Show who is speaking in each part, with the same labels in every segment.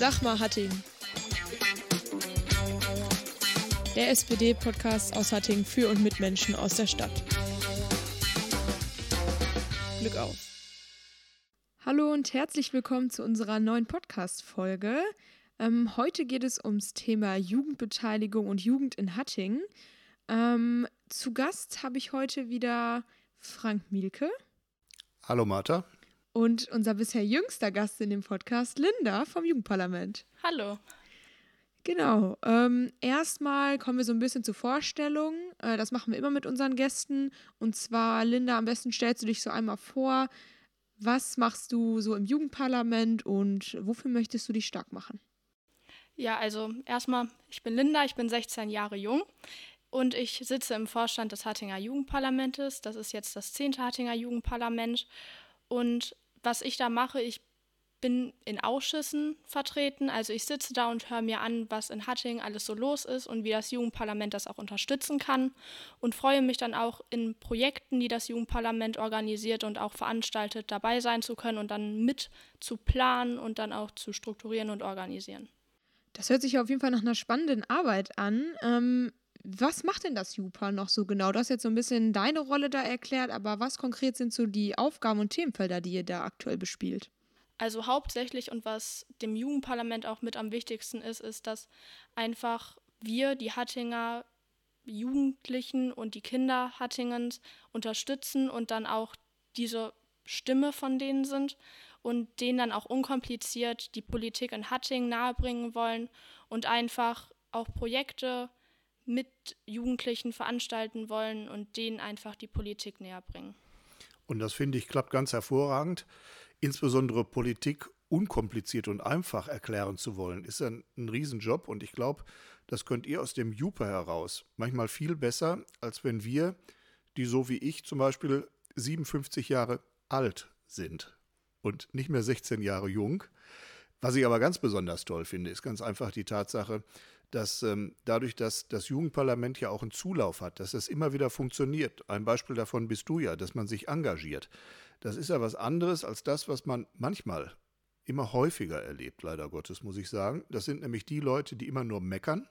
Speaker 1: Sag mal Hatting. Der SPD-Podcast aus Hatting für und mit Menschen aus der Stadt. Glück auf. Hallo und herzlich willkommen zu unserer neuen Podcast-Folge. Ähm, heute geht es ums Thema Jugendbeteiligung und Jugend in Hatting. Ähm, zu Gast habe ich heute wieder Frank Mielke.
Speaker 2: Hallo Martha.
Speaker 1: Und unser bisher jüngster Gast in dem Podcast, Linda vom Jugendparlament.
Speaker 3: Hallo.
Speaker 1: Genau. Ähm, erstmal kommen wir so ein bisschen zur Vorstellung. Äh, das machen wir immer mit unseren Gästen. Und zwar, Linda, am besten stellst du dich so einmal vor. Was machst du so im Jugendparlament und wofür möchtest du dich stark machen?
Speaker 3: Ja, also erstmal, ich bin Linda, ich bin 16 Jahre jung und ich sitze im Vorstand des Hattinger Jugendparlamentes. Das ist jetzt das 10. Hattinger Jugendparlament. Und was ich da mache, ich bin in Ausschüssen vertreten. Also ich sitze da und höre mir an, was in Hatting alles so los ist und wie das Jugendparlament das auch unterstützen kann. Und freue mich dann auch in Projekten, die das Jugendparlament organisiert und auch veranstaltet, dabei sein zu können und dann mit zu planen und dann auch zu strukturieren und organisieren.
Speaker 1: Das hört sich auf jeden Fall nach einer spannenden Arbeit an. Ähm, was macht denn das JUPA noch so genau? Du hast jetzt so ein bisschen deine Rolle da erklärt, aber was konkret sind so die Aufgaben und Themenfelder, die ihr da aktuell bespielt?
Speaker 3: Also hauptsächlich und was dem Jugendparlament auch mit am wichtigsten ist, ist, dass einfach wir, die Hattinger Jugendlichen und die Kinder Hattingens unterstützen und dann auch diese Stimme von denen sind und denen dann auch unkompliziert die Politik in Hattingen nahebringen wollen und einfach auch Projekte mit Jugendlichen veranstalten wollen und denen einfach die Politik näher bringen.
Speaker 2: Und das finde ich klappt ganz hervorragend insbesondere Politik unkompliziert und einfach erklären zu wollen, ist ein, ein Riesenjob und ich glaube, das könnt ihr aus dem Jupe heraus manchmal viel besser, als wenn wir, die so wie ich zum Beispiel 57 Jahre alt sind und nicht mehr 16 Jahre jung. Was ich aber ganz besonders toll finde, ist ganz einfach die Tatsache, dass ähm, dadurch, dass das Jugendparlament ja auch einen Zulauf hat, dass es immer wieder funktioniert. Ein Beispiel davon bist du ja, dass man sich engagiert. Das ist ja was anderes als das, was man manchmal immer häufiger erlebt, leider Gottes, muss ich sagen. Das sind nämlich die Leute, die immer nur meckern,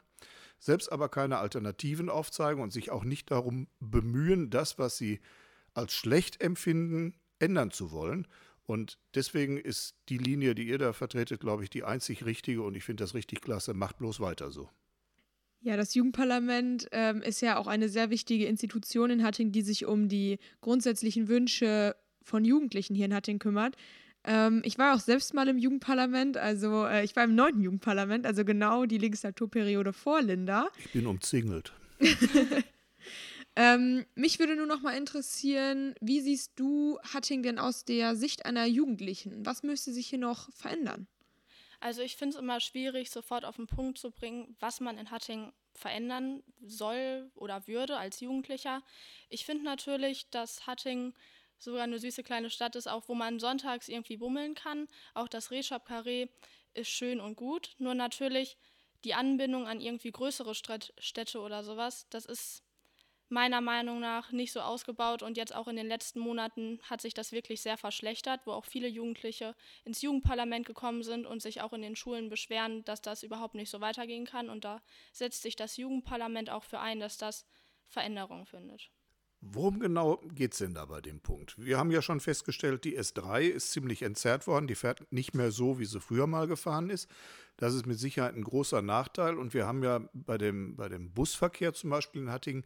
Speaker 2: selbst aber keine Alternativen aufzeigen und sich auch nicht darum bemühen, das, was sie als schlecht empfinden, ändern zu wollen. Und deswegen ist die Linie, die ihr da vertretet, glaube ich, die einzig richtige und ich finde das richtig klasse. Macht bloß weiter so.
Speaker 1: Ja, das Jugendparlament ähm, ist ja auch eine sehr wichtige Institution in Hatting, die sich um die grundsätzlichen Wünsche von Jugendlichen hier in Hatting kümmert. Ähm, ich war auch selbst mal im Jugendparlament, also äh, ich war im neunten Jugendparlament, also genau die Legislaturperiode vor Linda.
Speaker 2: Ich bin umzingelt.
Speaker 1: ähm, mich würde nur noch mal interessieren, wie siehst du Hatting denn aus der Sicht einer Jugendlichen? Was müsste sich hier noch verändern?
Speaker 3: Also ich finde es immer schwierig, sofort auf den Punkt zu bringen, was man in Hatting verändern soll oder würde als Jugendlicher. Ich finde natürlich, dass Hatting sogar eine süße kleine Stadt ist, auch wo man sonntags irgendwie bummeln kann. Auch das Rehshop Carré ist schön und gut. Nur natürlich die Anbindung an irgendwie größere Städte oder sowas, das ist meiner Meinung nach nicht so ausgebaut und jetzt auch in den letzten Monaten hat sich das wirklich sehr verschlechtert, wo auch viele Jugendliche ins Jugendparlament gekommen sind und sich auch in den Schulen beschweren, dass das überhaupt nicht so weitergehen kann. Und da setzt sich das Jugendparlament auch für ein, dass das Veränderungen findet.
Speaker 2: Worum genau geht es denn da bei dem Punkt? Wir haben ja schon festgestellt, die S3 ist ziemlich entzerrt worden. Die fährt nicht mehr so, wie sie früher mal gefahren ist. Das ist mit Sicherheit ein großer Nachteil. Und wir haben ja bei dem, bei dem Busverkehr zum Beispiel in Hattingen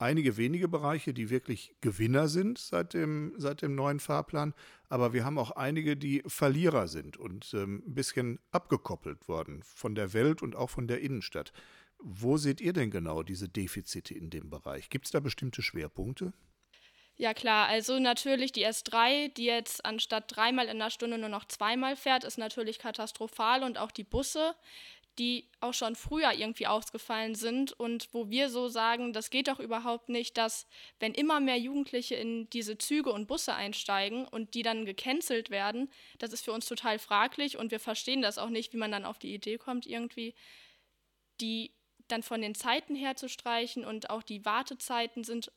Speaker 2: einige wenige Bereiche, die wirklich Gewinner sind seit dem, seit dem neuen Fahrplan. Aber wir haben auch einige, die Verlierer sind und ähm, ein bisschen abgekoppelt worden von der Welt und auch von der Innenstadt. Wo seht ihr denn genau diese Defizite in dem Bereich? Gibt es da bestimmte Schwerpunkte?
Speaker 3: Ja klar, also natürlich die S3, die jetzt anstatt dreimal in der Stunde nur noch zweimal fährt, ist natürlich katastrophal und auch die Busse, die auch schon früher irgendwie ausgefallen sind und wo wir so sagen, das geht doch überhaupt nicht, dass wenn immer mehr Jugendliche in diese Züge und Busse einsteigen und die dann gecancelt werden, das ist für uns total fraglich und wir verstehen das auch nicht, wie man dann auf die Idee kommt, irgendwie die dann von den Zeiten her zu streichen und auch die Wartezeiten sind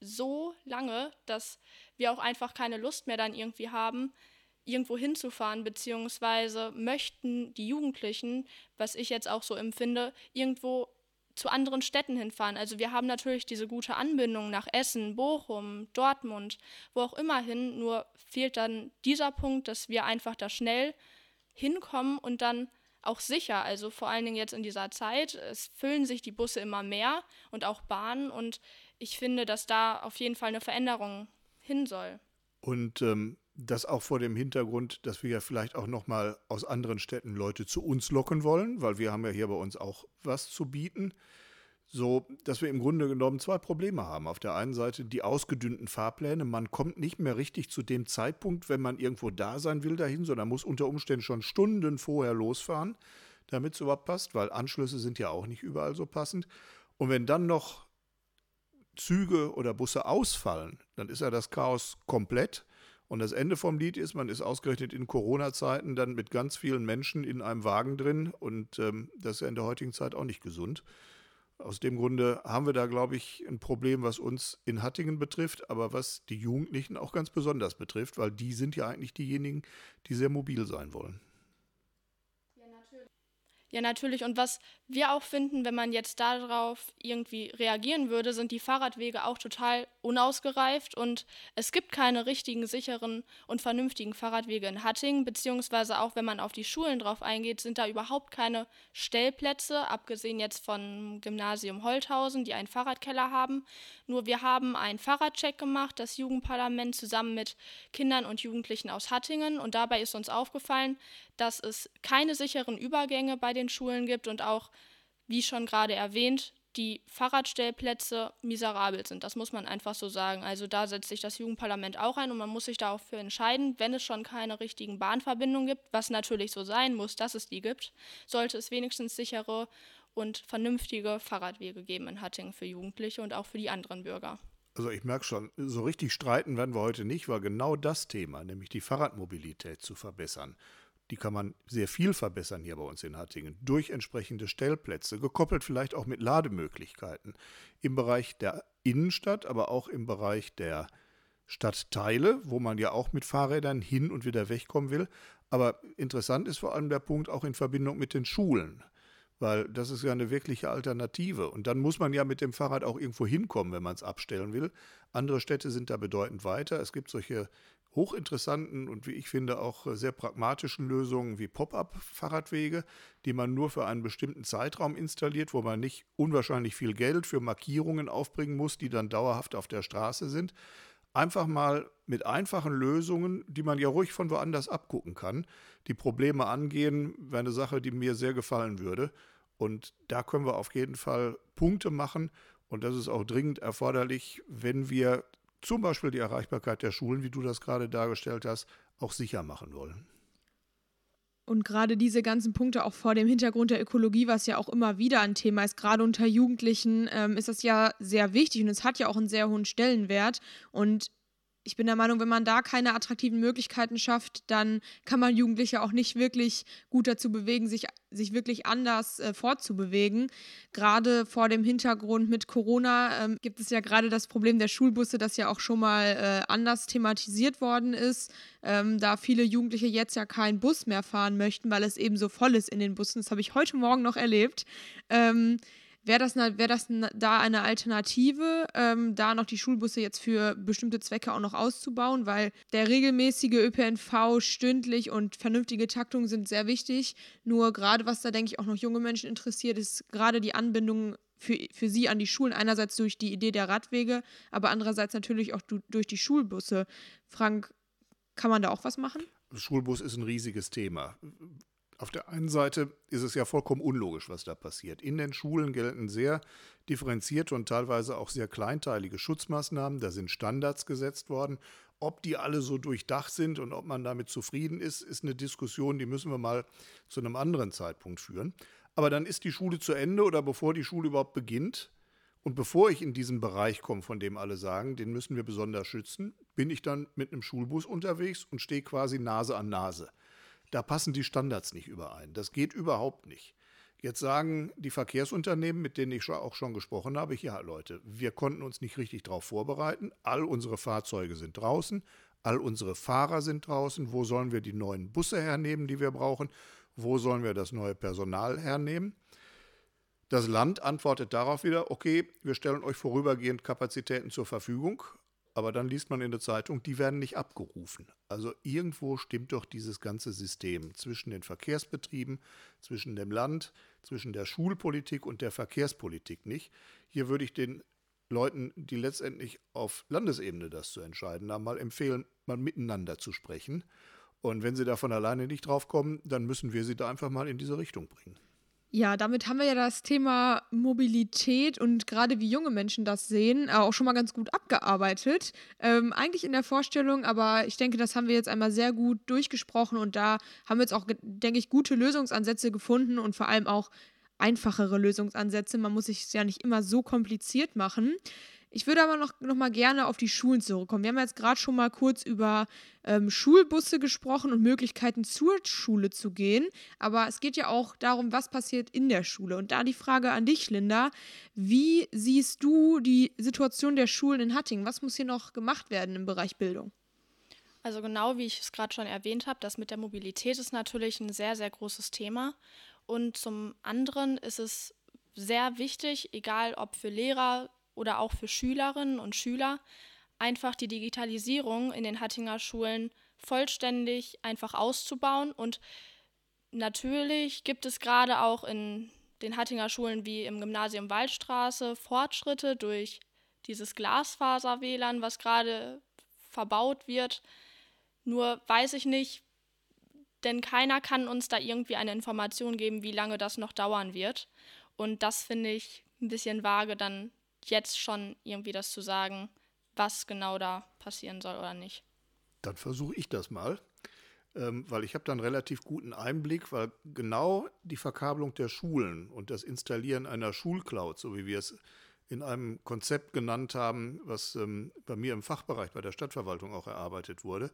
Speaker 3: so lange, dass wir auch einfach keine Lust mehr dann irgendwie haben, irgendwo hinzufahren, beziehungsweise möchten die Jugendlichen, was ich jetzt auch so empfinde, irgendwo zu anderen Städten hinfahren. Also wir haben natürlich diese gute Anbindung nach Essen, Bochum, Dortmund, wo auch immer hin, nur fehlt dann dieser Punkt, dass wir einfach da schnell hinkommen und dann auch sicher. Also vor allen Dingen jetzt in dieser Zeit, es füllen sich die Busse immer mehr und auch Bahnen und ich finde, dass da auf jeden Fall eine Veränderung hin soll.
Speaker 2: Und ähm, das auch vor dem Hintergrund, dass wir ja vielleicht auch nochmal aus anderen Städten Leute zu uns locken wollen, weil wir haben ja hier bei uns auch was zu bieten. So, dass wir im Grunde genommen zwei Probleme haben. Auf der einen Seite die ausgedünnten Fahrpläne. Man kommt nicht mehr richtig zu dem Zeitpunkt, wenn man irgendwo da sein will, dahin, sondern muss unter Umständen schon Stunden vorher losfahren, damit es überhaupt passt, weil Anschlüsse sind ja auch nicht überall so passend. Und wenn dann noch Züge oder Busse ausfallen, dann ist ja das Chaos komplett. Und das Ende vom Lied ist, man ist ausgerechnet in Corona-Zeiten dann mit ganz vielen Menschen in einem Wagen drin und ähm, das ist ja in der heutigen Zeit auch nicht gesund. Aus dem Grunde haben wir da, glaube ich, ein Problem, was uns in Hattingen betrifft, aber was die Jugendlichen auch ganz besonders betrifft, weil die sind ja eigentlich diejenigen, die sehr mobil sein wollen.
Speaker 3: Ja, natürlich. Und was wir auch finden, wenn man jetzt darauf irgendwie reagieren würde, sind die Fahrradwege auch total unausgereift und es gibt keine richtigen, sicheren und vernünftigen Fahrradwege in Hattingen, beziehungsweise auch wenn man auf die Schulen drauf eingeht, sind da überhaupt keine Stellplätze, abgesehen jetzt von Gymnasium Holthausen, die einen Fahrradkeller haben. Nur wir haben einen Fahrradcheck gemacht, das Jugendparlament zusammen mit Kindern und Jugendlichen aus Hattingen und dabei ist uns aufgefallen, dass es keine sicheren Übergänge bei den Schulen gibt und auch, wie schon gerade erwähnt, die Fahrradstellplätze miserabel sind. Das muss man einfach so sagen. Also da setzt sich das Jugendparlament auch ein und man muss sich dafür entscheiden, wenn es schon keine richtigen Bahnverbindungen gibt, was natürlich so sein muss, dass es die gibt, sollte es wenigstens sichere und vernünftige Fahrradwege geben in Hattingen für Jugendliche und auch für die anderen Bürger.
Speaker 2: Also ich merke schon, so richtig streiten werden wir heute nicht, weil genau das Thema, nämlich die Fahrradmobilität zu verbessern, die kann man sehr viel verbessern hier bei uns in Hattingen durch entsprechende Stellplätze, gekoppelt vielleicht auch mit Lademöglichkeiten im Bereich der Innenstadt, aber auch im Bereich der Stadtteile, wo man ja auch mit Fahrrädern hin und wieder wegkommen will. Aber interessant ist vor allem der Punkt auch in Verbindung mit den Schulen, weil das ist ja eine wirkliche Alternative. Und dann muss man ja mit dem Fahrrad auch irgendwo hinkommen, wenn man es abstellen will. Andere Städte sind da bedeutend weiter. Es gibt solche hochinteressanten und wie ich finde auch sehr pragmatischen Lösungen wie Pop-up-Fahrradwege, die man nur für einen bestimmten Zeitraum installiert, wo man nicht unwahrscheinlich viel Geld für Markierungen aufbringen muss, die dann dauerhaft auf der Straße sind. Einfach mal mit einfachen Lösungen, die man ja ruhig von woanders abgucken kann, die Probleme angehen, wäre eine Sache, die mir sehr gefallen würde. Und da können wir auf jeden Fall Punkte machen. Und das ist auch dringend erforderlich, wenn wir zum Beispiel die Erreichbarkeit der Schulen, wie du das gerade dargestellt hast, auch sicher machen wollen.
Speaker 1: Und gerade diese ganzen Punkte auch vor dem Hintergrund der Ökologie, was ja auch immer wieder ein Thema ist, gerade unter Jugendlichen, ähm, ist das ja sehr wichtig und es hat ja auch einen sehr hohen Stellenwert. Und ich bin der Meinung, wenn man da keine attraktiven Möglichkeiten schafft, dann kann man Jugendliche auch nicht wirklich gut dazu bewegen, sich, sich wirklich anders äh, fortzubewegen. Gerade vor dem Hintergrund mit Corona ähm, gibt es ja gerade das Problem der Schulbusse, das ja auch schon mal äh, anders thematisiert worden ist, ähm, da viele Jugendliche jetzt ja keinen Bus mehr fahren möchten, weil es eben so voll ist in den Bussen. Das habe ich heute Morgen noch erlebt. Ähm, Wäre das, wär das da eine Alternative, ähm, da noch die Schulbusse jetzt für bestimmte Zwecke auch noch auszubauen? Weil der regelmäßige ÖPNV stündlich und vernünftige Taktung sind sehr wichtig. Nur gerade, was da, denke ich, auch noch junge Menschen interessiert, ist gerade die Anbindung für, für sie an die Schulen. Einerseits durch die Idee der Radwege, aber andererseits natürlich auch durch die Schulbusse. Frank, kann man da auch was machen?
Speaker 2: Schulbus ist ein riesiges Thema. Auf der einen Seite ist es ja vollkommen unlogisch, was da passiert. In den Schulen gelten sehr differenzierte und teilweise auch sehr kleinteilige Schutzmaßnahmen. Da sind Standards gesetzt worden. Ob die alle so durchdacht sind und ob man damit zufrieden ist, ist eine Diskussion, die müssen wir mal zu einem anderen Zeitpunkt führen. Aber dann ist die Schule zu Ende oder bevor die Schule überhaupt beginnt, und bevor ich in diesen Bereich komme, von dem alle sagen, den müssen wir besonders schützen, bin ich dann mit einem Schulbus unterwegs und stehe quasi Nase an Nase da passen die Standards nicht überein. Das geht überhaupt nicht. Jetzt sagen die Verkehrsunternehmen, mit denen ich auch schon gesprochen habe, ja Leute, wir konnten uns nicht richtig darauf vorbereiten. All unsere Fahrzeuge sind draußen, All unsere Fahrer sind draußen. Wo sollen wir die neuen Busse hernehmen, die wir brauchen? Wo sollen wir das neue Personal hernehmen? Das Land antwortet darauf wieder, okay, wir stellen euch vorübergehend Kapazitäten zur Verfügung, aber dann liest man in der Zeitung, die werden nicht abgerufen. Also irgendwo stimmt doch dieses ganze System zwischen den Verkehrsbetrieben, zwischen dem Land, zwischen der Schulpolitik und der Verkehrspolitik nicht. Hier würde ich den Leuten, die letztendlich auf Landesebene das zu entscheiden haben, mal empfehlen, mal miteinander zu sprechen. Und wenn sie davon alleine nicht drauf kommen, dann müssen wir sie da einfach mal in diese Richtung bringen.
Speaker 1: Ja, damit haben wir ja das Thema Mobilität und gerade wie junge Menschen das sehen, äh, auch schon mal ganz gut abgearbeitet. Ähm, eigentlich in der Vorstellung, aber ich denke, das haben wir jetzt einmal sehr gut durchgesprochen und da haben wir jetzt auch, denke ich, gute Lösungsansätze gefunden und vor allem auch einfachere Lösungsansätze. Man muss sich es ja nicht immer so kompliziert machen. Ich würde aber noch, noch mal gerne auf die Schulen zurückkommen. Wir haben jetzt gerade schon mal kurz über ähm, Schulbusse gesprochen und Möglichkeiten zur Schule zu gehen. Aber es geht ja auch darum, was passiert in der Schule. Und da die Frage an dich, Linda. Wie siehst du die Situation der Schulen in Hattingen? Was muss hier noch gemacht werden im Bereich Bildung?
Speaker 3: Also genau wie ich es gerade schon erwähnt habe, das mit der Mobilität ist natürlich ein sehr, sehr großes Thema. Und zum anderen ist es sehr wichtig, egal ob für Lehrer, oder auch für Schülerinnen und Schüler einfach die Digitalisierung in den Hattinger Schulen vollständig einfach auszubauen. Und natürlich gibt es gerade auch in den Hattinger Schulen wie im Gymnasium Waldstraße Fortschritte durch dieses Glasfaser-WLAN, was gerade verbaut wird. Nur weiß ich nicht, denn keiner kann uns da irgendwie eine Information geben, wie lange das noch dauern wird. Und das finde ich ein bisschen vage dann jetzt schon irgendwie das zu sagen, was genau da passieren soll oder nicht.
Speaker 2: Dann versuche ich das mal, ähm, weil ich habe dann relativ guten Einblick, weil genau die Verkabelung der Schulen und das Installieren einer Schulcloud, so wie wir es in einem Konzept genannt haben, was ähm, bei mir im Fachbereich bei der Stadtverwaltung auch erarbeitet wurde,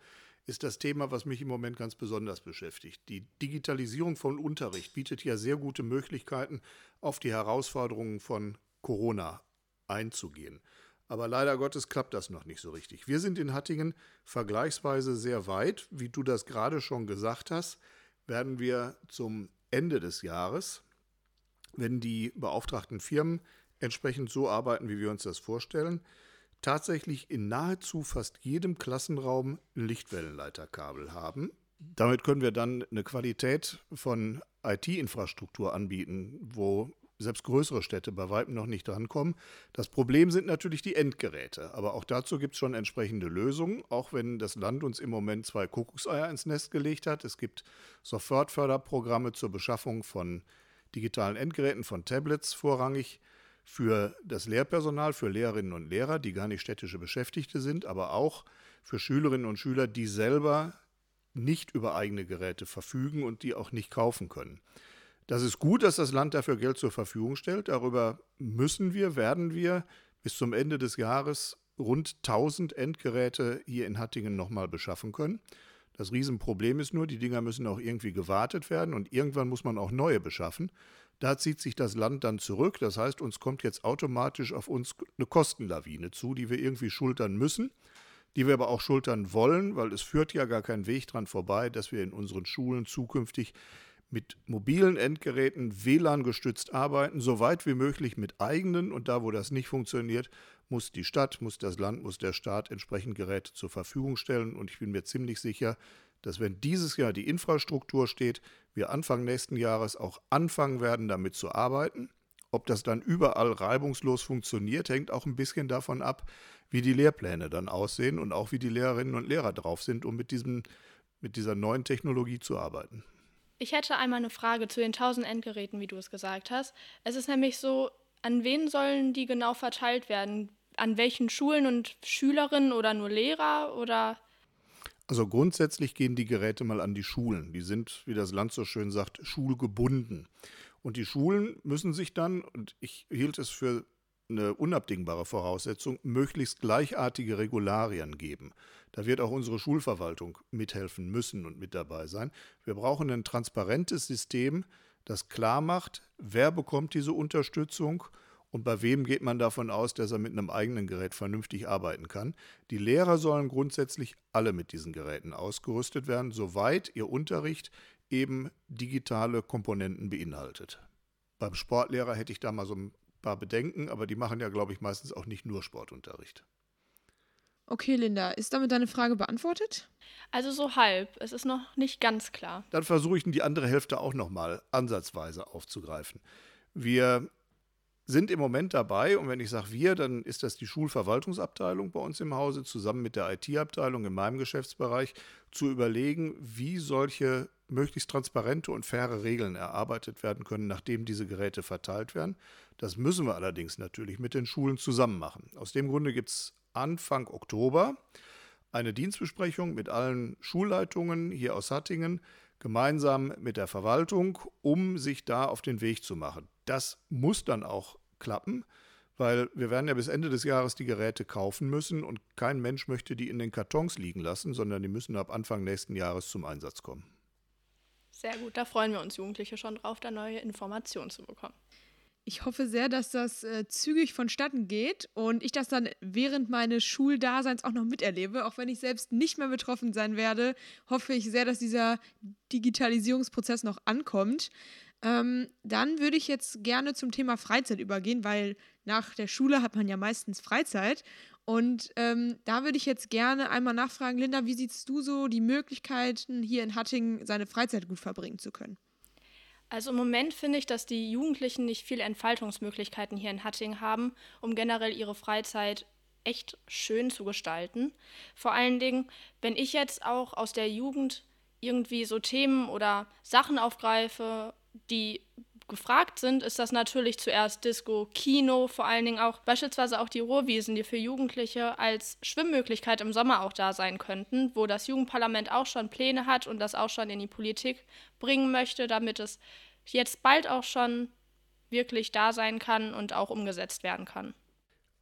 Speaker 2: ist das Thema, was mich im Moment ganz besonders beschäftigt. Die Digitalisierung von Unterricht bietet ja sehr gute Möglichkeiten, auf die Herausforderungen von Corona einzugehen. Aber leider Gottes klappt das noch nicht so richtig. Wir sind in Hattingen vergleichsweise sehr weit. Wie du das gerade schon gesagt hast, werden wir zum Ende des Jahres, wenn die beauftragten Firmen entsprechend so arbeiten, wie wir uns das vorstellen, tatsächlich in nahezu fast jedem Klassenraum Lichtwellenleiterkabel haben. Damit können wir dann eine Qualität von IT-Infrastruktur anbieten, wo selbst größere Städte bei weitem noch nicht drankommen. Das Problem sind natürlich die Endgeräte. Aber auch dazu gibt es schon entsprechende Lösungen, auch wenn das Land uns im Moment zwei Kuckuckseier ins Nest gelegt hat. Es gibt Sofortförderprogramme zur Beschaffung von digitalen Endgeräten, von Tablets vorrangig für das Lehrpersonal, für Lehrerinnen und Lehrer, die gar nicht städtische Beschäftigte sind, aber auch für Schülerinnen und Schüler, die selber nicht über eigene Geräte verfügen und die auch nicht kaufen können. Das ist gut, dass das Land dafür Geld zur Verfügung stellt. Darüber müssen wir, werden wir bis zum Ende des Jahres rund 1000 Endgeräte hier in Hattingen nochmal beschaffen können. Das Riesenproblem ist nur, die Dinger müssen auch irgendwie gewartet werden und irgendwann muss man auch neue beschaffen. Da zieht sich das Land dann zurück. Das heißt, uns kommt jetzt automatisch auf uns eine Kostenlawine zu, die wir irgendwie schultern müssen, die wir aber auch schultern wollen, weil es führt ja gar kein Weg dran vorbei, dass wir in unseren Schulen zukünftig mit mobilen Endgeräten WLAN gestützt arbeiten, so weit wie möglich mit eigenen und da, wo das nicht funktioniert, muss die Stadt, muss das Land, muss der Staat entsprechend Geräte zur Verfügung stellen und ich bin mir ziemlich sicher, dass wenn dieses Jahr die Infrastruktur steht, wir Anfang nächsten Jahres auch anfangen werden, damit zu arbeiten. Ob das dann überall reibungslos funktioniert, hängt auch ein bisschen davon ab, wie die Lehrpläne dann aussehen und auch wie die Lehrerinnen und Lehrer drauf sind, um mit, diesem, mit dieser neuen Technologie zu arbeiten.
Speaker 3: Ich hätte einmal eine Frage zu den 1000 Endgeräten, wie du es gesagt hast. Es ist nämlich so, an wen sollen die genau verteilt werden? An welchen Schulen und Schülerinnen oder nur Lehrer oder?
Speaker 2: Also grundsätzlich gehen die Geräte mal an die Schulen. Die sind, wie das Land so schön sagt, schulgebunden. Und die Schulen müssen sich dann, und ich hielt es für eine unabdingbare Voraussetzung, möglichst gleichartige Regularien geben. Da wird auch unsere Schulverwaltung mithelfen müssen und mit dabei sein. Wir brauchen ein transparentes System, das klar macht, wer bekommt diese Unterstützung Und bei wem geht man davon aus, dass er mit einem eigenen Gerät vernünftig arbeiten kann? Die Lehrer sollen grundsätzlich alle mit diesen Geräten ausgerüstet werden, soweit ihr Unterricht eben digitale Komponenten beinhaltet. Beim Sportlehrer hätte ich da mal so ein paar Bedenken, aber die machen ja, glaube ich, meistens auch nicht nur Sportunterricht.
Speaker 1: Okay, Linda, ist damit deine Frage beantwortet?
Speaker 3: Also so halb. Es ist noch nicht ganz klar.
Speaker 2: Dann versuche ich die andere Hälfte auch nochmal ansatzweise aufzugreifen. Wir sind im Moment dabei, und wenn ich sage wir, dann ist das die Schulverwaltungsabteilung bei uns im Hause zusammen mit der IT-Abteilung in meinem Geschäftsbereich, zu überlegen, wie solche möglichst transparente und faire Regeln erarbeitet werden können, nachdem diese Geräte verteilt werden. Das müssen wir allerdings natürlich mit den Schulen zusammen machen. Aus dem Grunde gibt es Anfang Oktober eine Dienstbesprechung mit allen Schulleitungen hier aus Hattingen, gemeinsam mit der Verwaltung, um sich da auf den Weg zu machen. Das muss dann auch klappen, weil wir werden ja bis Ende des Jahres die Geräte kaufen müssen und kein Mensch möchte die in den Kartons liegen lassen, sondern die müssen ab Anfang nächsten Jahres zum Einsatz kommen.
Speaker 3: Sehr gut, da freuen wir uns Jugendliche schon drauf, da neue Informationen zu bekommen.
Speaker 1: Ich hoffe sehr, dass das äh, zügig vonstatten geht und ich das dann während meines Schuldaseins auch noch miterlebe. Auch wenn ich selbst nicht mehr betroffen sein werde, hoffe ich sehr, dass dieser Digitalisierungsprozess noch ankommt. Ähm, dann würde ich jetzt gerne zum Thema Freizeit übergehen, weil nach der Schule hat man ja meistens Freizeit. Und ähm, da würde ich jetzt gerne einmal nachfragen, Linda, wie siehst du so die Möglichkeiten, hier in Hattingen seine Freizeit gut verbringen zu können?
Speaker 3: Also im Moment finde ich, dass die Jugendlichen nicht viele Entfaltungsmöglichkeiten hier in Hattingen haben, um generell ihre Freizeit echt schön zu gestalten. Vor allen Dingen, wenn ich jetzt auch aus der Jugend irgendwie so Themen oder Sachen aufgreife, die gefragt sind, ist das natürlich zuerst Disco, Kino, vor allen Dingen auch beispielsweise auch die Ruhrwiesen, die für Jugendliche als Schwimmmöglichkeit im Sommer auch da sein könnten, wo das Jugendparlament auch schon Pläne hat und das auch schon in die Politik bringen möchte, damit es jetzt bald auch schon wirklich da sein kann und auch umgesetzt werden kann.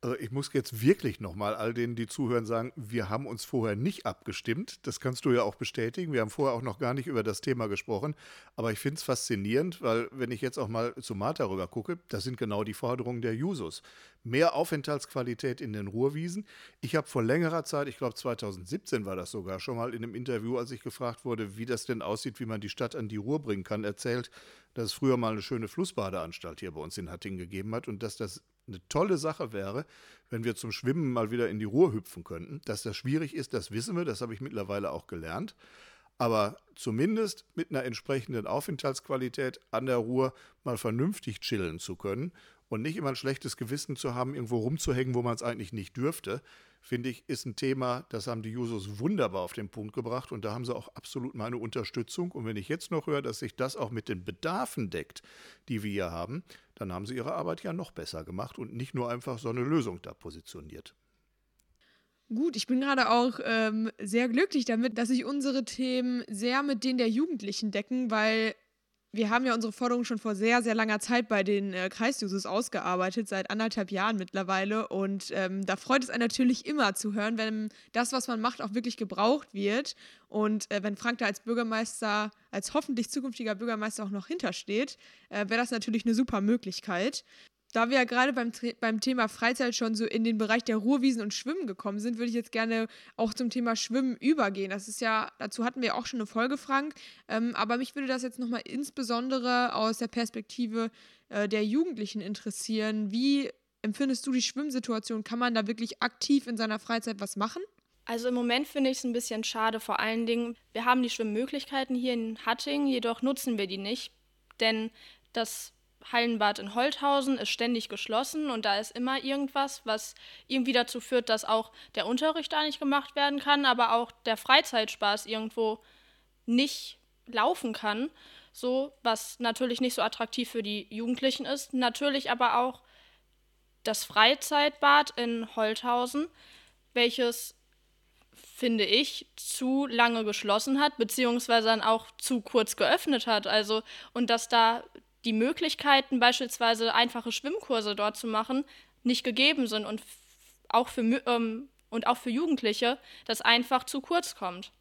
Speaker 2: Also ich muss jetzt wirklich nochmal all denen, die zuhören, sagen, wir haben uns vorher nicht abgestimmt. Das kannst du ja auch bestätigen. Wir haben vorher auch noch gar nicht über das Thema gesprochen. Aber ich finde es faszinierend, weil wenn ich jetzt auch mal zu Martha rüber gucke, das sind genau die Forderungen der Jusos. Mehr Aufenthaltsqualität in den Ruhrwiesen. Ich habe vor längerer Zeit, ich glaube 2017 war das sogar schon mal in einem Interview, als ich gefragt wurde, wie das denn aussieht, wie man die Stadt an die Ruhr bringen kann, erzählt, dass es früher mal eine schöne Flussbadeanstalt hier bei uns in Hattingen gegeben hat und dass das eine tolle Sache wäre, wenn wir zum Schwimmen mal wieder in die Ruhr hüpfen könnten. Dass das schwierig ist, das wissen wir, das habe ich mittlerweile auch gelernt. Aber zumindest mit einer entsprechenden Aufenthaltsqualität an der Ruhr mal vernünftig chillen zu können und nicht immer ein schlechtes Gewissen zu haben, irgendwo rumzuhängen, wo man es eigentlich nicht dürfte, finde ich, ist ein Thema, das haben die Jusos wunderbar auf den Punkt gebracht und da haben sie auch absolut meine Unterstützung. Und wenn ich jetzt noch höre, dass sich das auch mit den Bedarfen deckt, die wir hier haben, dann haben sie ihre Arbeit ja noch besser gemacht und nicht nur einfach so eine Lösung da positioniert.
Speaker 1: Gut, ich bin gerade auch ähm, sehr glücklich damit, dass sich unsere Themen sehr mit denen der Jugendlichen decken, weil wir haben ja unsere Forderungen schon vor sehr, sehr langer Zeit bei den äh, Kreisjusos ausgearbeitet, seit anderthalb Jahren mittlerweile. Und ähm, da freut es einen natürlich immer zu hören, wenn das, was man macht, auch wirklich gebraucht wird. Und äh, wenn Frank da als Bürgermeister, als hoffentlich zukünftiger Bürgermeister auch noch hintersteht, äh, wäre das natürlich eine super Möglichkeit da wir ja gerade beim, beim Thema Freizeit schon so in den Bereich der Ruhrwiesen und Schwimmen gekommen sind, würde ich jetzt gerne auch zum Thema Schwimmen übergehen. Das ist ja, dazu hatten wir auch schon eine Folge, Frank. Ähm, aber mich würde das jetzt nochmal insbesondere aus der Perspektive äh, der Jugendlichen interessieren. Wie empfindest du die Schwimmsituation? Kann man da wirklich aktiv in seiner Freizeit was machen?
Speaker 3: Also im Moment finde ich es ein bisschen schade. Vor allen Dingen, wir haben die Schwimmmöglichkeiten hier in Hatting, jedoch nutzen wir die nicht. Denn das Hallenbad in Holthausen ist ständig geschlossen und da ist immer irgendwas, was irgendwie dazu führt, dass auch der Unterricht da nicht gemacht werden kann, aber auch der Freizeitspaß irgendwo nicht laufen kann. So, was natürlich nicht so attraktiv für die Jugendlichen ist. Natürlich aber auch das Freizeitbad in Holthausen, welches finde ich, zu lange geschlossen hat, beziehungsweise dann auch zu kurz geöffnet hat. Also, und dass da die Möglichkeiten, beispielsweise einfache Schwimmkurse dort zu machen, nicht gegeben sind und auch für, ähm, und auch für Jugendliche das einfach zu kurz kommt.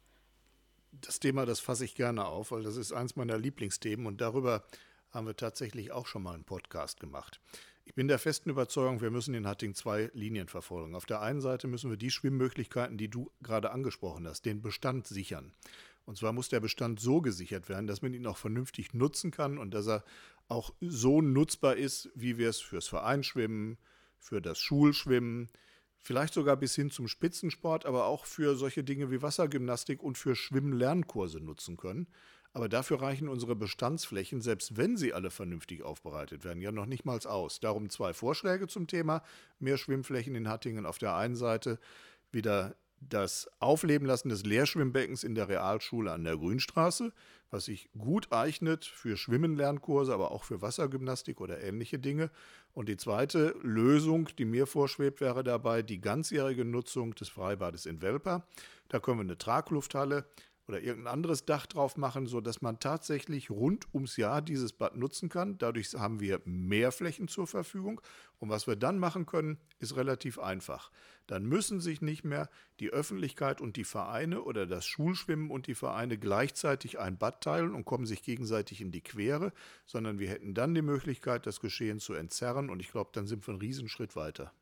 Speaker 2: Das Thema, das fasse ich gerne auf, weil das ist eins meiner Lieblingsthemen und darüber haben wir tatsächlich auch schon mal einen Podcast gemacht. Ich bin der festen Überzeugung, wir müssen in Hatting zwei Linien verfolgen. Auf der einen Seite müssen wir die Schwimmmöglichkeiten, die du gerade angesprochen hast, den Bestand sichern. Und zwar muss der Bestand so gesichert werden, dass man ihn auch vernünftig nutzen kann und dass er auch so nutzbar ist, wie wir es fürs Vereinsschwimmen, für das Schulschwimmen, vielleicht sogar bis hin zum Spitzensport, aber auch für solche Dinge wie Wassergymnastik und für Schwimmen-Lernkurse nutzen können. Aber dafür reichen unsere Bestandsflächen, selbst wenn sie alle vernünftig aufbereitet werden, ja noch nicht mal aus. Darum zwei Vorschläge zum Thema mehr Schwimmflächen in Hattingen. Auf der einen Seite wieder das Aufleben lassen des Lehrschwimmbeckens in der Realschule an der Grünstraße, was sich gut eignet für Schwimmenlernkurse, aber auch für Wassergymnastik oder ähnliche Dinge. Und die zweite Lösung, die mir vorschwebt, wäre dabei die ganzjährige Nutzung des Freibades in Welper. Da können wir eine Traglufthalle oder irgendein anderes Dach drauf machen, sodass man tatsächlich rund ums Jahr dieses Bad nutzen kann. Dadurch haben wir mehr Flächen zur Verfügung. Und was wir dann machen können, ist relativ einfach. Dann müssen sich nicht mehr die Öffentlichkeit und die Vereine oder das Schulschwimmen und die Vereine gleichzeitig ein Bad teilen und kommen sich gegenseitig in die Quere, sondern wir hätten dann die Möglichkeit, das Geschehen zu entzerren. Und ich glaube, dann sind wir einen Riesenschritt weiter.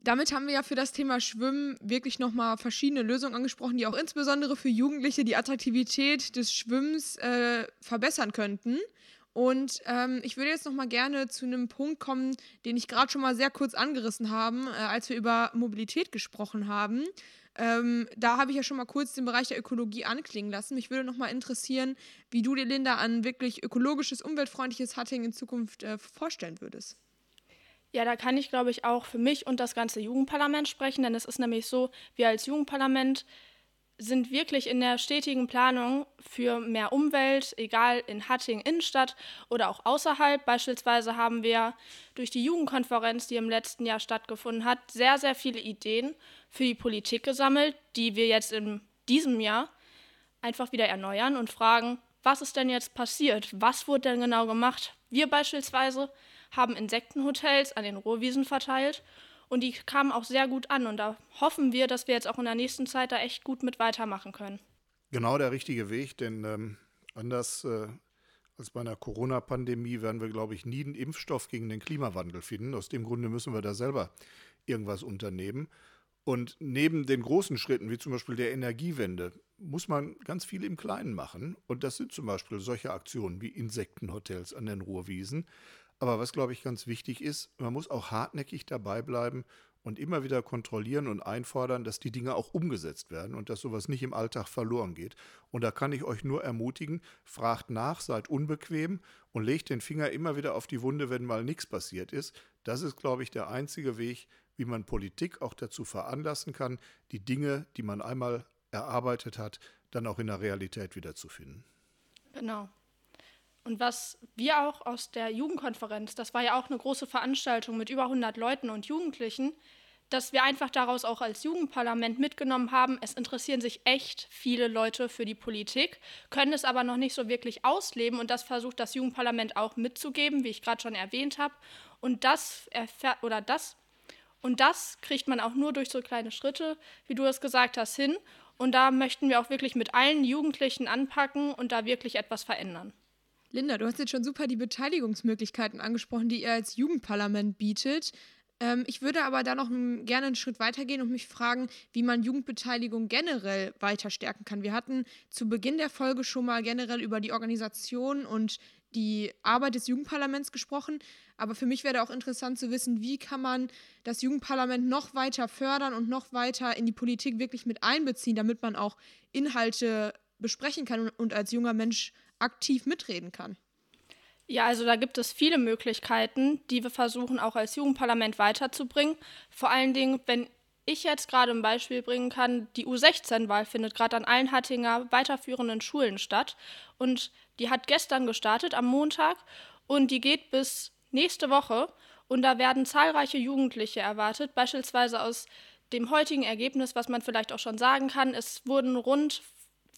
Speaker 1: Damit haben wir ja für das Thema Schwimmen wirklich nochmal verschiedene Lösungen angesprochen, die auch insbesondere für Jugendliche die Attraktivität des Schwimmens äh, verbessern könnten. Und ähm, ich würde jetzt nochmal gerne zu einem Punkt kommen, den ich gerade schon mal sehr kurz angerissen habe, äh, als wir über Mobilität gesprochen haben. Ähm, da habe ich ja schon mal kurz den Bereich der Ökologie anklingen lassen. Mich würde nochmal interessieren, wie du dir, Linda, an wirklich ökologisches, umweltfreundliches Hatting in Zukunft äh, vorstellen würdest.
Speaker 3: Ja, da kann ich, glaube ich, auch für mich und das ganze Jugendparlament sprechen, denn es ist nämlich so, wir als Jugendparlament sind wirklich in der stetigen Planung für mehr Umwelt, egal in Hatting Innenstadt oder auch außerhalb. Beispielsweise haben wir durch die Jugendkonferenz, die im letzten Jahr stattgefunden hat, sehr, sehr viele Ideen für die Politik gesammelt, die wir jetzt in diesem Jahr einfach wieder erneuern und fragen, was ist denn jetzt passiert? Was wurde denn genau gemacht? Wir beispielsweise haben Insektenhotels an den Ruhrwiesen verteilt und die kamen auch sehr gut an. Und da hoffen wir, dass wir jetzt auch in der nächsten Zeit da echt gut mit weitermachen können.
Speaker 2: Genau der richtige Weg, denn ähm, anders äh, als bei einer Corona-Pandemie werden wir, glaube ich, nie einen Impfstoff gegen den Klimawandel finden. Aus dem Grunde müssen wir da selber irgendwas unternehmen. Und neben den großen Schritten, wie zum Beispiel der Energiewende, muss man ganz viel im Kleinen machen. Und das sind zum Beispiel solche Aktionen wie Insektenhotels an den Ruhrwiesen. Aber was, glaube ich, ganz wichtig ist, man muss auch hartnäckig dabei bleiben und immer wieder kontrollieren und einfordern, dass die Dinge auch umgesetzt werden und dass sowas nicht im Alltag verloren geht. Und da kann ich euch nur ermutigen, fragt nach, seid unbequem und legt den Finger immer wieder auf die Wunde, wenn mal nichts passiert ist. Das ist, glaube ich, der einzige Weg, wie man Politik auch dazu veranlassen kann, die Dinge, die man einmal erarbeitet hat, dann auch in der Realität wiederzufinden.
Speaker 3: Genau. Und was wir auch aus der Jugendkonferenz, das war ja auch eine große Veranstaltung mit über 100 Leuten und Jugendlichen, dass wir einfach daraus auch als Jugendparlament mitgenommen haben, es interessieren sich echt viele Leute für die Politik, können es aber noch nicht so wirklich ausleben und das versucht das Jugendparlament auch mitzugeben, wie ich gerade schon erwähnt habe. Und das erfährt oder das und das kriegt man auch nur durch so kleine Schritte, wie du es gesagt hast, hin. Und da möchten wir auch wirklich mit allen Jugendlichen anpacken und da wirklich etwas verändern.
Speaker 1: Linda, du hast jetzt schon super die Beteiligungsmöglichkeiten angesprochen, die ihr als Jugendparlament bietet. Ähm, ich würde aber da noch gerne einen Schritt weitergehen und mich fragen, wie man Jugendbeteiligung generell weiter stärken kann. Wir hatten zu Beginn der Folge schon mal generell über die Organisation und die Arbeit des Jugendparlaments gesprochen. Aber für mich wäre auch interessant zu wissen, wie kann man das Jugendparlament noch weiter fördern und noch weiter in die Politik wirklich mit einbeziehen, damit man auch Inhalte besprechen kann und als junger Mensch aktiv mitreden kann?
Speaker 3: Ja, also da gibt es viele Möglichkeiten, die wir versuchen auch als Jugendparlament weiterzubringen. Vor allen Dingen, wenn ich jetzt gerade ein Beispiel bringen kann, die U16-Wahl findet gerade an allen Hattinger weiterführenden Schulen statt. Und die hat gestern gestartet, am Montag, und die geht bis nächste Woche. Und da werden zahlreiche Jugendliche erwartet, beispielsweise aus dem heutigen Ergebnis, was man vielleicht auch schon sagen kann, es wurden rund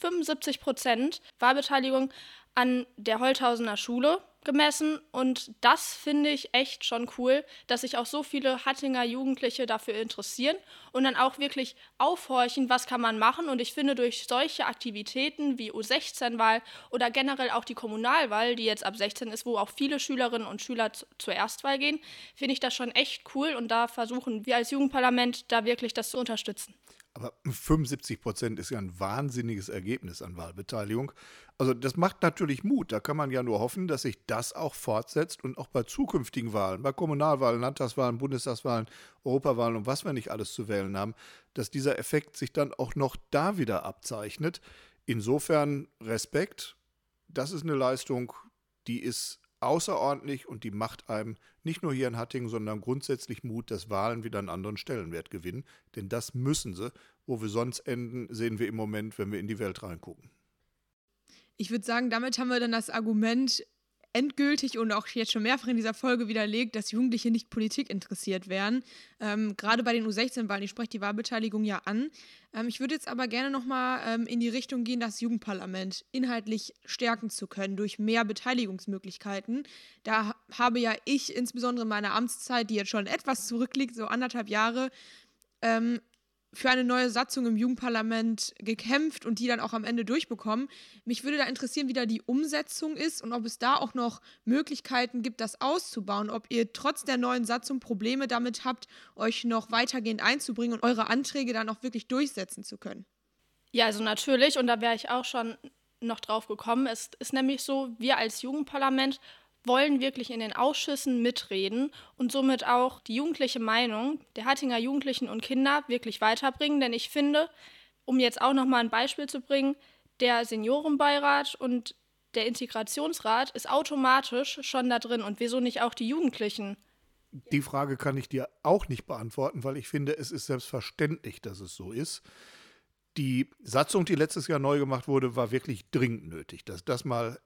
Speaker 3: 75 Prozent Wahlbeteiligung an der Holthausener Schule gemessen. Und das finde ich echt schon cool, dass sich auch so viele Hattinger Jugendliche dafür interessieren und dann auch wirklich aufhorchen, was kann man machen. Und ich finde durch solche Aktivitäten wie U16-Wahl oder generell auch die Kommunalwahl, die jetzt ab 16 ist, wo auch viele Schülerinnen und Schüler zur Erstwahl gehen, finde ich das schon echt cool. Und da versuchen wir als Jugendparlament da wirklich das zu unterstützen.
Speaker 2: Aber 75 Prozent ist ja ein wahnsinniges Ergebnis an Wahlbeteiligung. Also das macht natürlich Mut. Da kann man ja nur hoffen, dass sich das auch fortsetzt und auch bei zukünftigen Wahlen, bei Kommunalwahlen, Landtagswahlen, Bundestagswahlen, Europawahlen und was wir nicht alles zu wählen haben, dass dieser Effekt sich dann auch noch da wieder abzeichnet. Insofern Respekt. Das ist eine Leistung, die ist außerordentlich und die macht einem nicht nur hier in Hattingen, sondern grundsätzlich Mut, dass Wahlen wieder einen anderen Stellenwert gewinnen. Denn das müssen sie. Wo wir sonst enden, sehen wir im Moment, wenn wir in die Welt reingucken.
Speaker 1: Ich würde sagen, damit haben wir dann das Argument endgültig und auch jetzt schon mehrfach in dieser Folge widerlegt, dass Jugendliche nicht Politik interessiert wären. Ähm, Gerade bei den U16-Wahlen, ich spreche die Wahlbeteiligung ja an. Ähm, ich würde jetzt aber gerne nochmal ähm, in die Richtung gehen, das Jugendparlament inhaltlich stärken zu können durch mehr Beteiligungsmöglichkeiten. Da habe ja ich insbesondere in meiner Amtszeit, die jetzt schon etwas zurückliegt, so anderthalb Jahre, ähm, für eine neue Satzung im Jugendparlament gekämpft und die dann auch am Ende durchbekommen. Mich würde da interessieren, wie da die Umsetzung ist und ob es da auch noch Möglichkeiten gibt, das auszubauen, ob ihr trotz der neuen Satzung Probleme damit habt, euch noch weitergehend einzubringen und eure Anträge dann auch wirklich durchsetzen zu können.
Speaker 3: Ja, also natürlich, und da wäre ich auch schon noch drauf gekommen. Es ist nämlich so, wir als Jugendparlament wollen wirklich in den Ausschüssen mitreden und somit auch die jugendliche Meinung der Hattinger Jugendlichen und Kinder wirklich weiterbringen. Denn ich finde, um jetzt auch noch mal ein Beispiel zu bringen, der Seniorenbeirat und der Integrationsrat ist automatisch schon da drin und wieso nicht auch die Jugendlichen?
Speaker 2: Die Frage kann ich dir auch nicht beantworten, weil ich finde, es ist selbstverständlich, dass es so ist. Die Satzung, die letztes Jahr neu gemacht wurde, war wirklich dringend nötig, dass das mal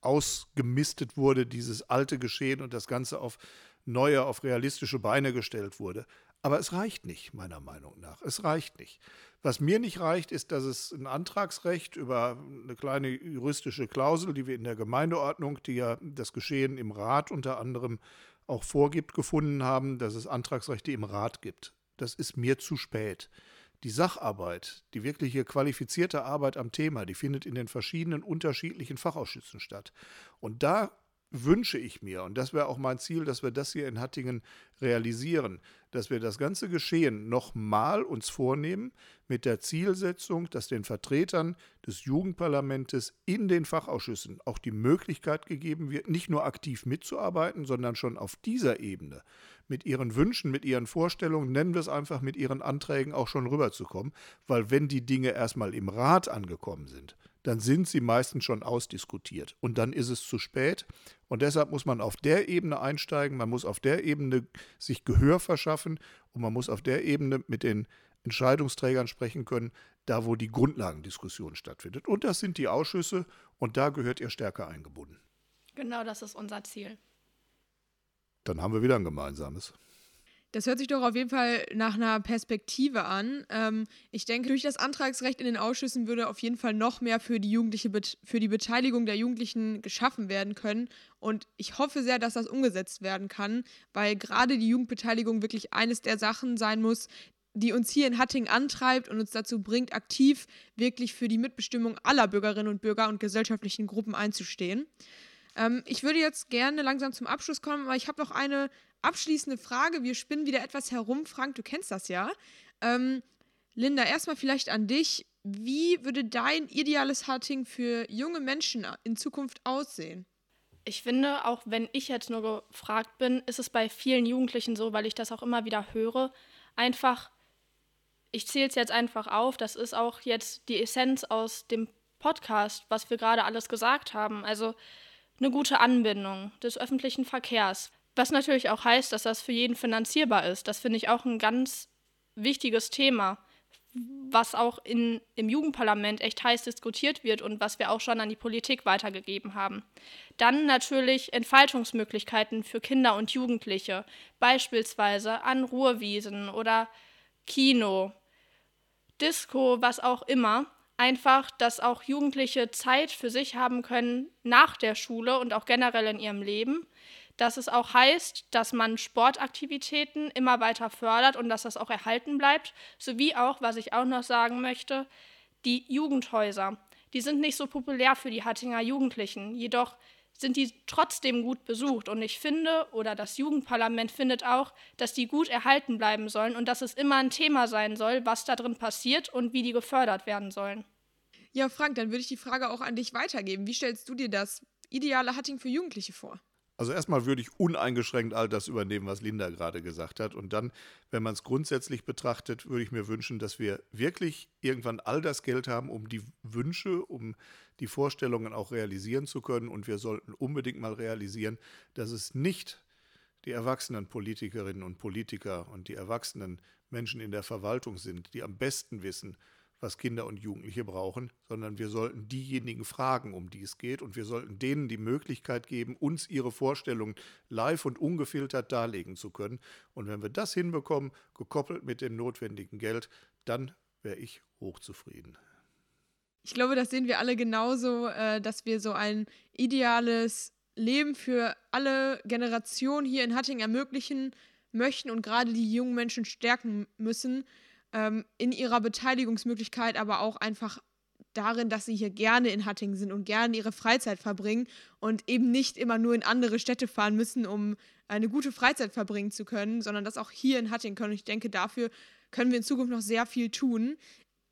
Speaker 2: ausgemistet wurde, dieses alte Geschehen und das Ganze auf neue, auf realistische Beine gestellt wurde. Aber es reicht nicht, meiner Meinung nach. Es reicht nicht. Was mir nicht reicht, ist, dass es ein Antragsrecht über eine kleine juristische Klausel, die wir in der Gemeindeordnung, die ja das Geschehen im Rat unter anderem auch vorgibt, gefunden haben, dass es Antragsrechte im Rat gibt. Das ist mir zu spät. Die Sacharbeit, die wirkliche qualifizierte Arbeit am Thema, die findet in den verschiedenen unterschiedlichen Fachausschüssen statt. Und da wünsche ich mir, und das wäre auch mein Ziel, dass wir das hier in Hattingen realisieren, dass wir das ganze Geschehen nochmal uns vornehmen mit der Zielsetzung, dass den Vertretern des Jugendparlamentes in den Fachausschüssen auch die Möglichkeit gegeben wird, nicht nur aktiv mitzuarbeiten, sondern schon auf dieser Ebene mit ihren Wünschen, mit ihren Vorstellungen, nennen wir es einfach, mit ihren Anträgen auch schon rüberzukommen, weil wenn die Dinge erstmal im Rat angekommen sind, dann sind sie meistens schon ausdiskutiert und dann ist es zu spät und deshalb muss man auf der Ebene einsteigen, man muss auf der Ebene sich Gehör verschaffen und man muss auf der Ebene mit den Entscheidungsträgern sprechen können, da wo die Grundlagendiskussion stattfindet. Und das sind die Ausschüsse und da gehört ihr stärker eingebunden.
Speaker 3: Genau, das ist unser Ziel.
Speaker 2: Dann haben wir wieder ein gemeinsames.
Speaker 1: Das hört sich doch auf jeden Fall nach einer Perspektive an. Ähm, ich denke, durch das Antragsrecht in den Ausschüssen würde auf jeden Fall noch mehr für die Jugendliche, für die Beteiligung der Jugendlichen geschaffen werden können. Und ich hoffe sehr, dass das umgesetzt werden kann, weil gerade die Jugendbeteiligung wirklich eines der Sachen sein muss, die uns hier in Hatting antreibt und uns dazu bringt, aktiv wirklich für die Mitbestimmung aller Bürgerinnen und Bürger und gesellschaftlichen Gruppen einzustehen. Ähm, ich würde jetzt gerne langsam zum Abschluss kommen, aber ich habe noch eine abschließende Frage. Wir spinnen wieder etwas herum. Frank, du kennst das ja. Ähm, Linda, erstmal vielleicht an dich. Wie würde dein ideales Hunting für junge Menschen in Zukunft aussehen?
Speaker 3: Ich finde, auch wenn ich jetzt nur gefragt bin, ist es bei vielen Jugendlichen so, weil ich das auch immer wieder höre, einfach, ich zähle es jetzt einfach auf, das ist auch jetzt die Essenz aus dem Podcast, was wir gerade alles gesagt haben. Also eine gute Anbindung des öffentlichen Verkehrs. Was natürlich auch heißt, dass das für jeden finanzierbar ist. Das finde ich auch ein ganz wichtiges Thema, was auch in, im Jugendparlament echt heiß diskutiert wird und was wir auch schon an die Politik weitergegeben haben. Dann natürlich Entfaltungsmöglichkeiten für Kinder und Jugendliche, beispielsweise an Ruhrwiesen oder Kino, Disco, was auch immer. einfach, dass auch Jugendliche Zeit für sich haben können nach der Schule und auch generell in ihrem Leben. Dass es auch heißt, dass man Sportaktivitäten immer weiter fördert und dass das auch erhalten bleibt. Sowie auch, was ich auch noch sagen möchte, die Jugendhäuser. Die sind nicht so populär für die Hattinger Jugendlichen. Jedoch sind die trotzdem gut besucht. Und ich finde, oder das Jugendparlament findet auch, dass die gut erhalten bleiben sollen und dass es immer ein Thema sein soll, was da drin passiert und wie die gefördert werden sollen.
Speaker 1: Ja, Frank, dann würde ich die Frage auch an dich weitergeben. Wie stellst du dir das ideale Hatting für Jugendliche vor?
Speaker 2: Also erstmal würde ich uneingeschränkt all das übernehmen, was Linda gerade gesagt hat. Und dann, wenn man es grundsätzlich betrachtet, würde ich mir wünschen, dass wir wirklich irgendwann all das Geld haben, um die Wünsche, um die Vorstellungen auch realisieren zu können. Und wir sollten unbedingt mal realisieren, dass es nicht die erwachsenen Politikerinnen und Politiker und die erwachsenen Menschen in der Verwaltung sind, die am besten wissen, was Kinder und Jugendliche brauchen, sondern wir sollten diejenigen fragen, um die es geht, und wir sollten denen die Möglichkeit geben, uns ihre Vorstellungen live und ungefiltert darlegen zu können. Und wenn wir das hinbekommen, gekoppelt mit dem notwendigen Geld, dann wäre ich hochzufrieden.
Speaker 1: Ich glaube, das sehen wir alle genauso, äh, dass wir so ein ideales Leben für alle Generationen hier in Hattingen ermöglichen möchten und gerade die jungen Menschen stärken müssen ähm, in ihrer Beteiligungsmöglichkeit, aber auch einfach darin, dass sie hier gerne in Hattingen sind und gerne ihre Freizeit verbringen und eben nicht immer nur in andere Städte fahren müssen, um eine gute Freizeit verbringen zu können, sondern das auch hier in Hattingen können. Ich denke, dafür können wir in Zukunft noch sehr viel tun.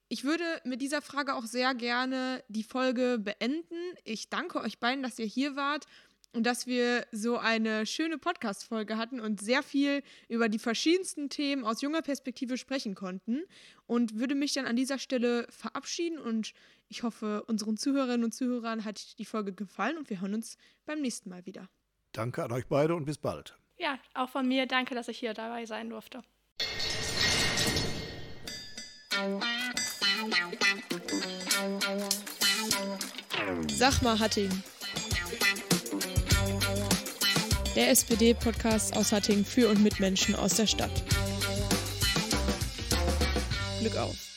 Speaker 1: Ich würde mit dieser Frage auch sehr gerne die Folge beenden. Ich danke euch beiden, dass ihr hier wart und dass wir so eine schöne Podcast-Folge hatten und sehr viel über die verschiedensten Themen aus junger Perspektive sprechen konnten. Und würde mich dann an dieser Stelle verabschieden und ich hoffe, unseren Zuhörerinnen und Zuhörern hat die Folge gefallen und wir hören uns beim nächsten Mal wieder.
Speaker 2: Danke an euch beide und bis bald.
Speaker 3: Ja, auch von mir danke, dass ich hier dabei sein durfte.
Speaker 1: Sag mal, Hatting der SPD-Podcast aus Hattingen für und mit Menschen aus der Stadt. Glück auf!